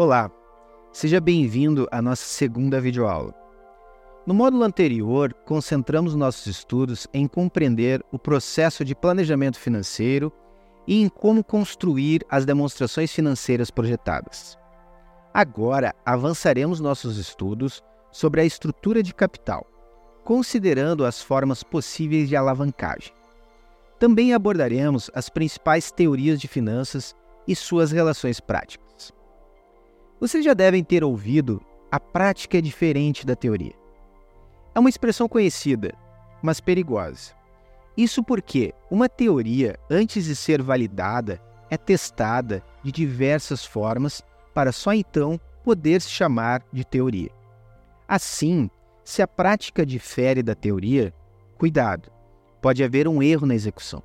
Olá, seja bem-vindo à nossa segunda videoaula. No módulo anterior, concentramos nossos estudos em compreender o processo de planejamento financeiro e em como construir as demonstrações financeiras projetadas. Agora, avançaremos nossos estudos sobre a estrutura de capital, considerando as formas possíveis de alavancagem. Também abordaremos as principais teorias de finanças e suas relações práticas. Vocês já devem ter ouvido a prática é diferente da teoria. É uma expressão conhecida, mas perigosa. Isso porque uma teoria, antes de ser validada, é testada de diversas formas para só então poder se chamar de teoria. Assim, se a prática difere da teoria, cuidado, pode haver um erro na execução.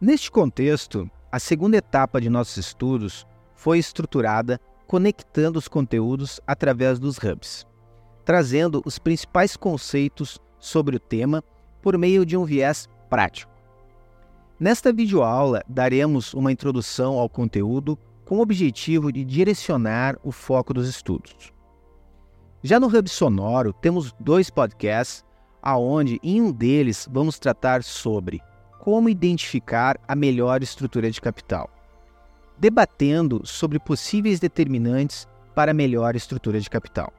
Neste contexto, a segunda etapa de nossos estudos foi estruturada conectando os conteúdos através dos hubs, trazendo os principais conceitos sobre o tema por meio de um viés prático. Nesta videoaula, daremos uma introdução ao conteúdo com o objetivo de direcionar o foco dos estudos. Já no Hub Sonoro, temos dois podcasts, aonde em um deles vamos tratar sobre como identificar a melhor estrutura de capital debatendo sobre possíveis determinantes para melhor estrutura de capital.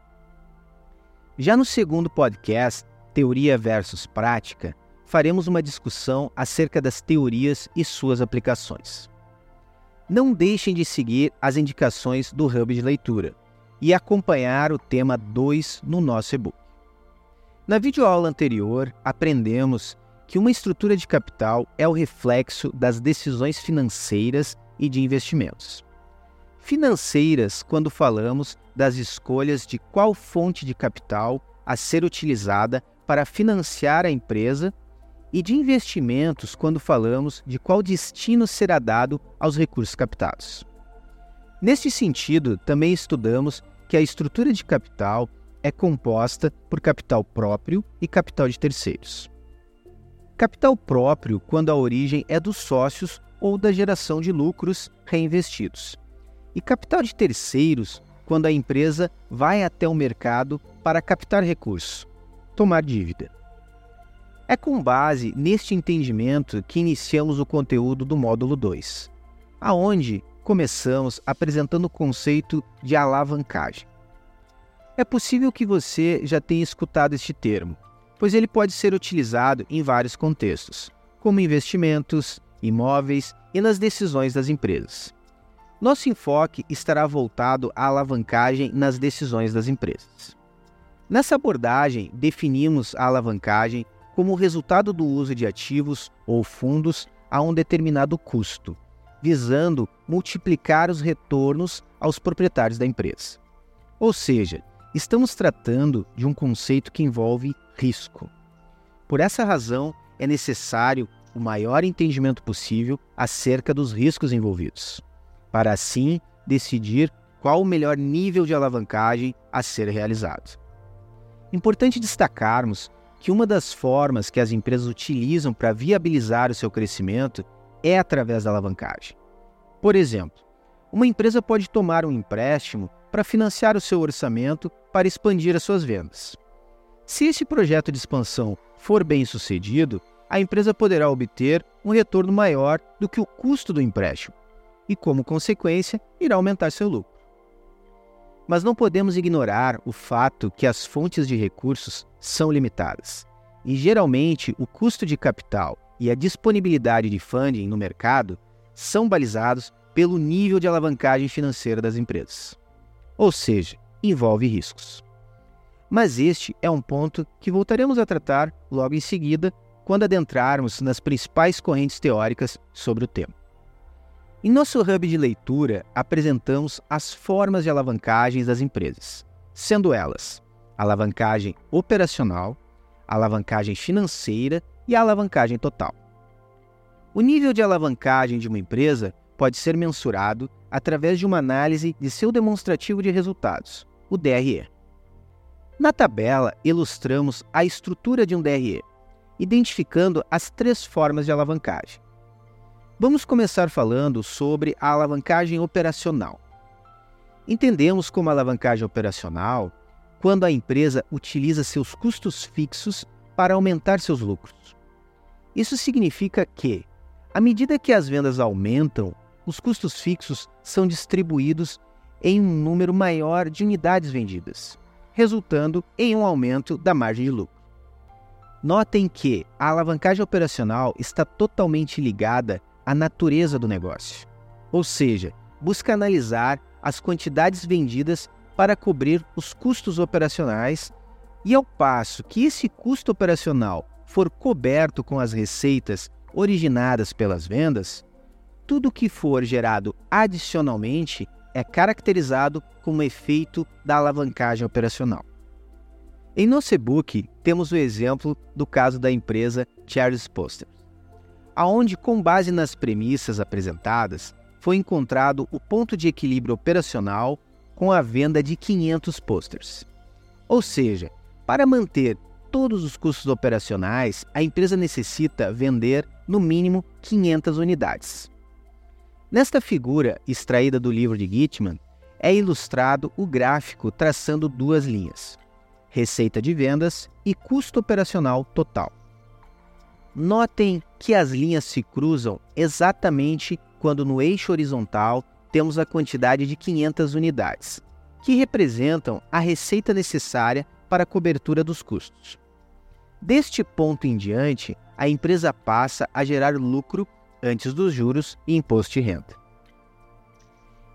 Já no segundo podcast, Teoria versus Prática, faremos uma discussão acerca das teorias e suas aplicações. Não deixem de seguir as indicações do Hub de Leitura e acompanhar o tema 2 no nosso e-book. Na videoaula anterior, aprendemos que uma estrutura de capital é o reflexo das decisões financeiras e de investimentos. Financeiras, quando falamos das escolhas de qual fonte de capital a ser utilizada para financiar a empresa, e de investimentos, quando falamos de qual destino será dado aos recursos captados. Neste sentido, também estudamos que a estrutura de capital é composta por capital próprio e capital de terceiros. Capital próprio, quando a origem é dos sócios ou da geração de lucros reinvestidos. E capital de terceiros, quando a empresa vai até o mercado para captar recursos, tomar dívida. É com base neste entendimento que iniciamos o conteúdo do módulo 2, aonde começamos apresentando o conceito de alavancagem. É possível que você já tenha escutado este termo, pois ele pode ser utilizado em vários contextos, como investimentos, imóveis e nas decisões das empresas. Nosso enfoque estará voltado à alavancagem nas decisões das empresas. Nessa abordagem, definimos a alavancagem como o resultado do uso de ativos ou fundos a um determinado custo, visando multiplicar os retornos aos proprietários da empresa. Ou seja, estamos tratando de um conceito que envolve risco. Por essa razão, é necessário o maior entendimento possível acerca dos riscos envolvidos, para assim decidir qual o melhor nível de alavancagem a ser realizado. Importante destacarmos que uma das formas que as empresas utilizam para viabilizar o seu crescimento é através da alavancagem. Por exemplo, uma empresa pode tomar um empréstimo para financiar o seu orçamento para expandir as suas vendas. Se esse projeto de expansão for bem sucedido, a empresa poderá obter um retorno maior do que o custo do empréstimo e, como consequência, irá aumentar seu lucro. Mas não podemos ignorar o fato que as fontes de recursos são limitadas e, geralmente, o custo de capital e a disponibilidade de funding no mercado são balizados pelo nível de alavancagem financeira das empresas. Ou seja, envolve riscos. Mas este é um ponto que voltaremos a tratar logo em seguida quando adentrarmos nas principais correntes teóricas sobre o tema. Em nosso hub de leitura, apresentamos as formas de alavancagens das empresas, sendo elas alavancagem operacional, alavancagem financeira e alavancagem total. O nível de alavancagem de uma empresa pode ser mensurado através de uma análise de seu demonstrativo de resultados, o DRE. Na tabela, ilustramos a estrutura de um DRE, identificando as três formas de alavancagem. Vamos começar falando sobre a alavancagem operacional. Entendemos como alavancagem operacional quando a empresa utiliza seus custos fixos para aumentar seus lucros. Isso significa que, à medida que as vendas aumentam, os custos fixos são distribuídos em um número maior de unidades vendidas, resultando em um aumento da margem de lucro. Notem que a alavancagem operacional está totalmente ligada à natureza do negócio, ou seja, busca analisar as quantidades vendidas para cobrir os custos operacionais, e ao passo que esse custo operacional for coberto com as receitas originadas pelas vendas, tudo que for gerado adicionalmente é caracterizado como efeito da alavancagem operacional. Em nosso e-book, temos o exemplo do caso da empresa Charles Poster, aonde, com base nas premissas apresentadas, foi encontrado o ponto de equilíbrio operacional com a venda de 500 posters. Ou seja, para manter todos os custos operacionais, a empresa necessita vender no mínimo 500 unidades. Nesta figura, extraída do livro de Gitman, é ilustrado o gráfico traçando duas linhas: receita de vendas e custo operacional total. Notem que as linhas se cruzam exatamente quando no eixo horizontal temos a quantidade de 500 unidades, que representam a receita necessária para a cobertura dos custos. Deste ponto em diante, a empresa passa a gerar lucro antes dos juros e imposto de renda.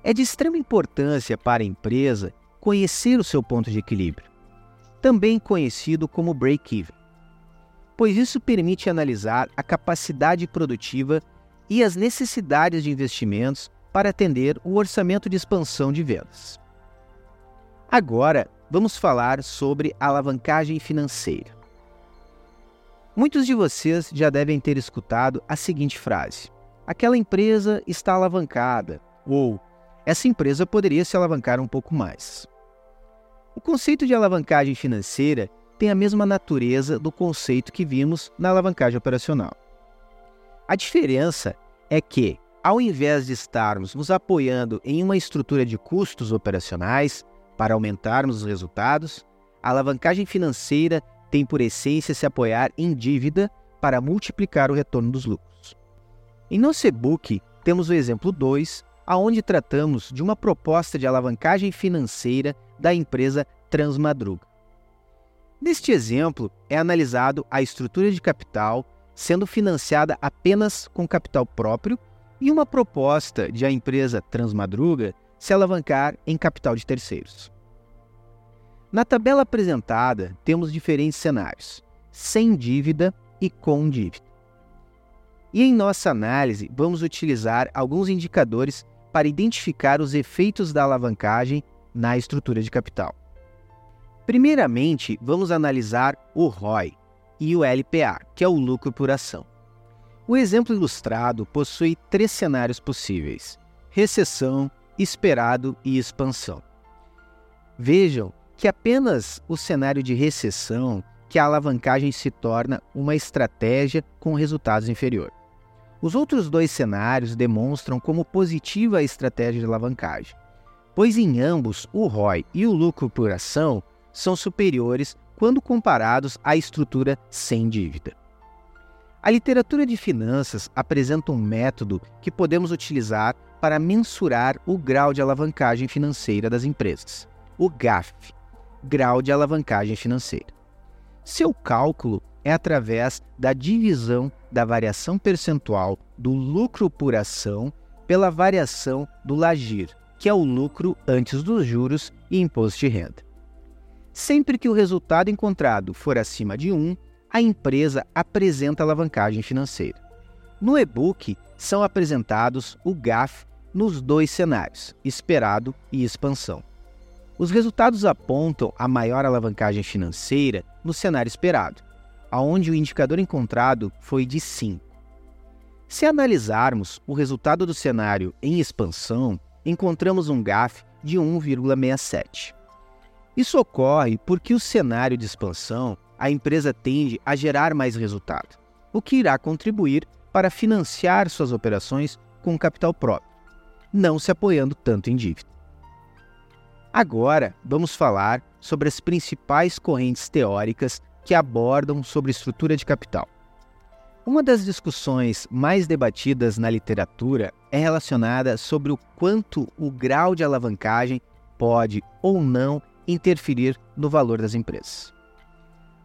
É de extrema importância para a empresa conhecer o seu ponto de equilíbrio, também conhecido como break-even, pois isso permite analisar a capacidade produtiva e as necessidades de investimentos para atender o orçamento de expansão de vendas. Agora, vamos falar sobre alavancagem financeira. Muitos de vocês já devem ter escutado a seguinte frase: aquela empresa está alavancada, ou essa empresa poderia se alavancar um pouco mais. O conceito de alavancagem financeira tem a mesma natureza do conceito que vimos na alavancagem operacional. A diferença é que, ao invés de estarmos nos apoiando em uma estrutura de custos operacionais para aumentarmos os resultados, a alavancagem financeira tem por essência se apoiar em dívida para multiplicar o retorno dos lucros. Em nosso e-book, temos o exemplo 2, aonde tratamos de uma proposta de alavancagem financeira da empresa Transmadruga. Neste exemplo, é analisado a estrutura de capital sendo financiada apenas com capital próprio e uma proposta de a empresa Transmadruga se alavancar em capital de terceiros. Na tabela apresentada, temos diferentes cenários: sem dívida e com dívida. E em nossa análise, vamos utilizar alguns indicadores para identificar os efeitos da alavancagem na estrutura de capital. Primeiramente, vamos analisar o ROI e o LPA, que é o lucro por ação. O exemplo ilustrado possui três cenários possíveis: recessão, esperado e expansão. Vejam que apenas o cenário de recessão que a alavancagem se torna uma estratégia com resultados inferior. Os outros dois cenários demonstram como positiva a estratégia de alavancagem, pois em ambos o ROI e o lucro por ação são superiores quando comparados à estrutura sem dívida. A literatura de finanças apresenta um método que podemos utilizar para mensurar o grau de alavancagem financeira das empresas, o GAF, grau de alavancagem financeira. Seu cálculo é através da divisão da variação percentual do lucro por ação pela variação do LAGIR, que é o lucro antes dos juros e imposto de renda. Sempre que o resultado encontrado for acima de 1, a empresa apresenta alavancagem financeira. No e-book são apresentados o GAF nos dois cenários, esperado e expansão. Os resultados apontam a maior alavancagem financeira no cenário esperado, aonde o indicador encontrado foi de 5. Se analisarmos o resultado do cenário em expansão, encontramos um GAF de 1,67. Isso ocorre porque o cenário de expansão, a empresa tende a gerar mais resultado, o que irá contribuir para financiar suas operações com capital próprio, não se apoiando tanto em dívida. Agora, vamos falar sobre as principais correntes teóricas que abordam sobre estrutura de capital. Uma das discussões mais debatidas na literatura é relacionada sobre o quanto o grau de alavancagem pode ou não interferir no valor das empresas.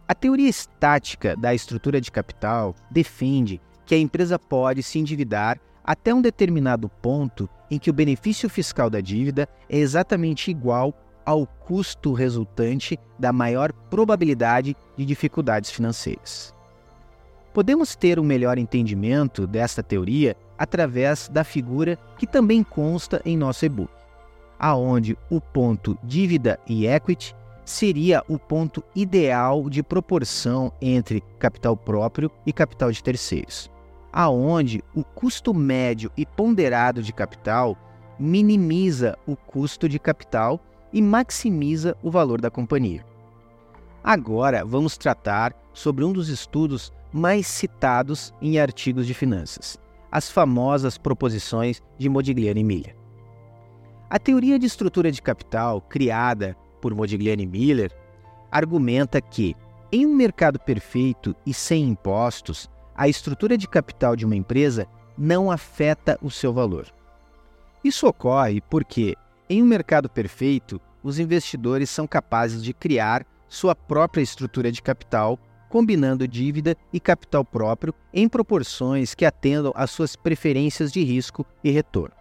A teoria estática da estrutura de capital defende que a empresa pode se endividar até um determinado ponto em que o benefício fiscal da dívida é exatamente igual ao custo resultante da maior probabilidade de dificuldades financeiras. Podemos ter um melhor entendimento desta teoria através da figura que também consta em nosso e-book, aonde o ponto dívida e equity seria o ponto ideal de proporção entre capital próprio e capital de terceiros, aonde o custo médio e ponderado de capital minimiza o custo de capital e maximiza o valor da companhia. Agora vamos tratar sobre um dos estudos mais citados em artigos de finanças, as famosas proposições de Modigliani e Miller. A teoria de estrutura de capital, criada por Modigliani e Miller, argumenta que, em um mercado perfeito e sem impostos, a estrutura de capital de uma empresa não afeta o seu valor. Isso ocorre porque, em um mercado perfeito, os investidores são capazes de criar sua própria estrutura de capital combinando dívida e capital próprio em proporções que atendam às suas preferências de risco e retorno.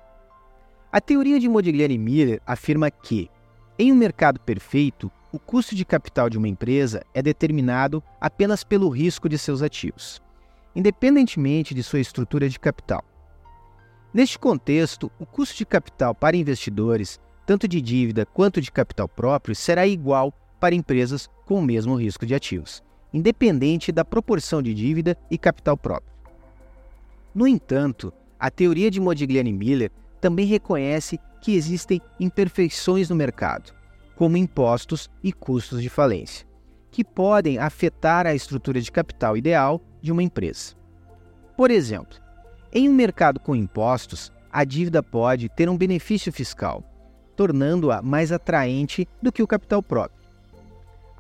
A teoria de Modigliani Miller afirma que, em um mercado perfeito, o custo de capital de uma empresa é determinado apenas pelo risco de seus ativos, independentemente de sua estrutura de capital. Neste contexto, o custo de capital para investidores, tanto de dívida quanto de capital próprio, será igual para empresas com o mesmo risco de ativos independente da proporção de dívida e capital próprio. No entanto, a teoria de Modigliani Miller também reconhece que existem imperfeições no mercado, como impostos e custos de falência, que podem afetar a estrutura de capital ideal de uma empresa. Por exemplo, em um mercado com impostos, a dívida pode ter um benefício fiscal, tornando-a mais atraente do que o capital próprio.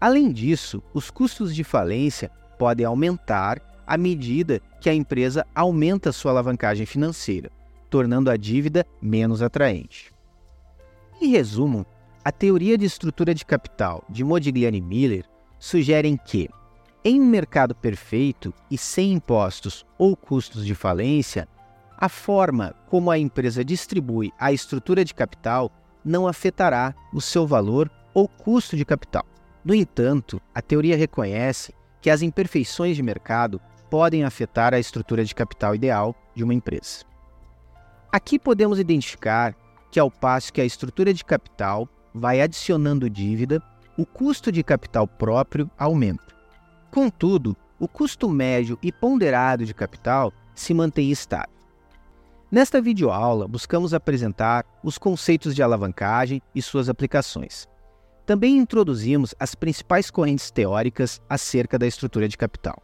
Além disso, os custos de falência podem aumentar à medida que a empresa aumenta sua alavancagem financeira, tornando a dívida menos atraente. Em resumo, a teoria de estrutura de capital de Modigliani Miller sugere que, em um mercado perfeito e sem impostos ou custos de falência, a forma como a empresa distribui a estrutura de capital não afetará o seu valor ou custo de capital. No entanto, a teoria reconhece que as imperfeições de mercado podem afetar a estrutura de capital ideal de uma empresa. Aqui podemos identificar que, ao passo que a estrutura de capital vai adicionando dívida, o custo de capital próprio aumenta. Contudo, o custo médio e ponderado de capital se mantém estável. Nesta videoaula, buscamos apresentar os conceitos de alavancagem e suas aplicações. Também introduzimos as principais correntes teóricas acerca da estrutura de capital.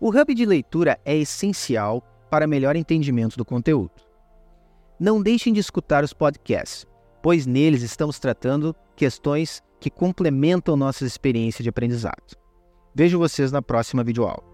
O hub de leitura é essencial para melhor entendimento do conteúdo. Não deixem de escutar os podcasts, pois neles estamos tratando questões que complementam nossa experiência de aprendizado. Vejo vocês na próxima videoaula.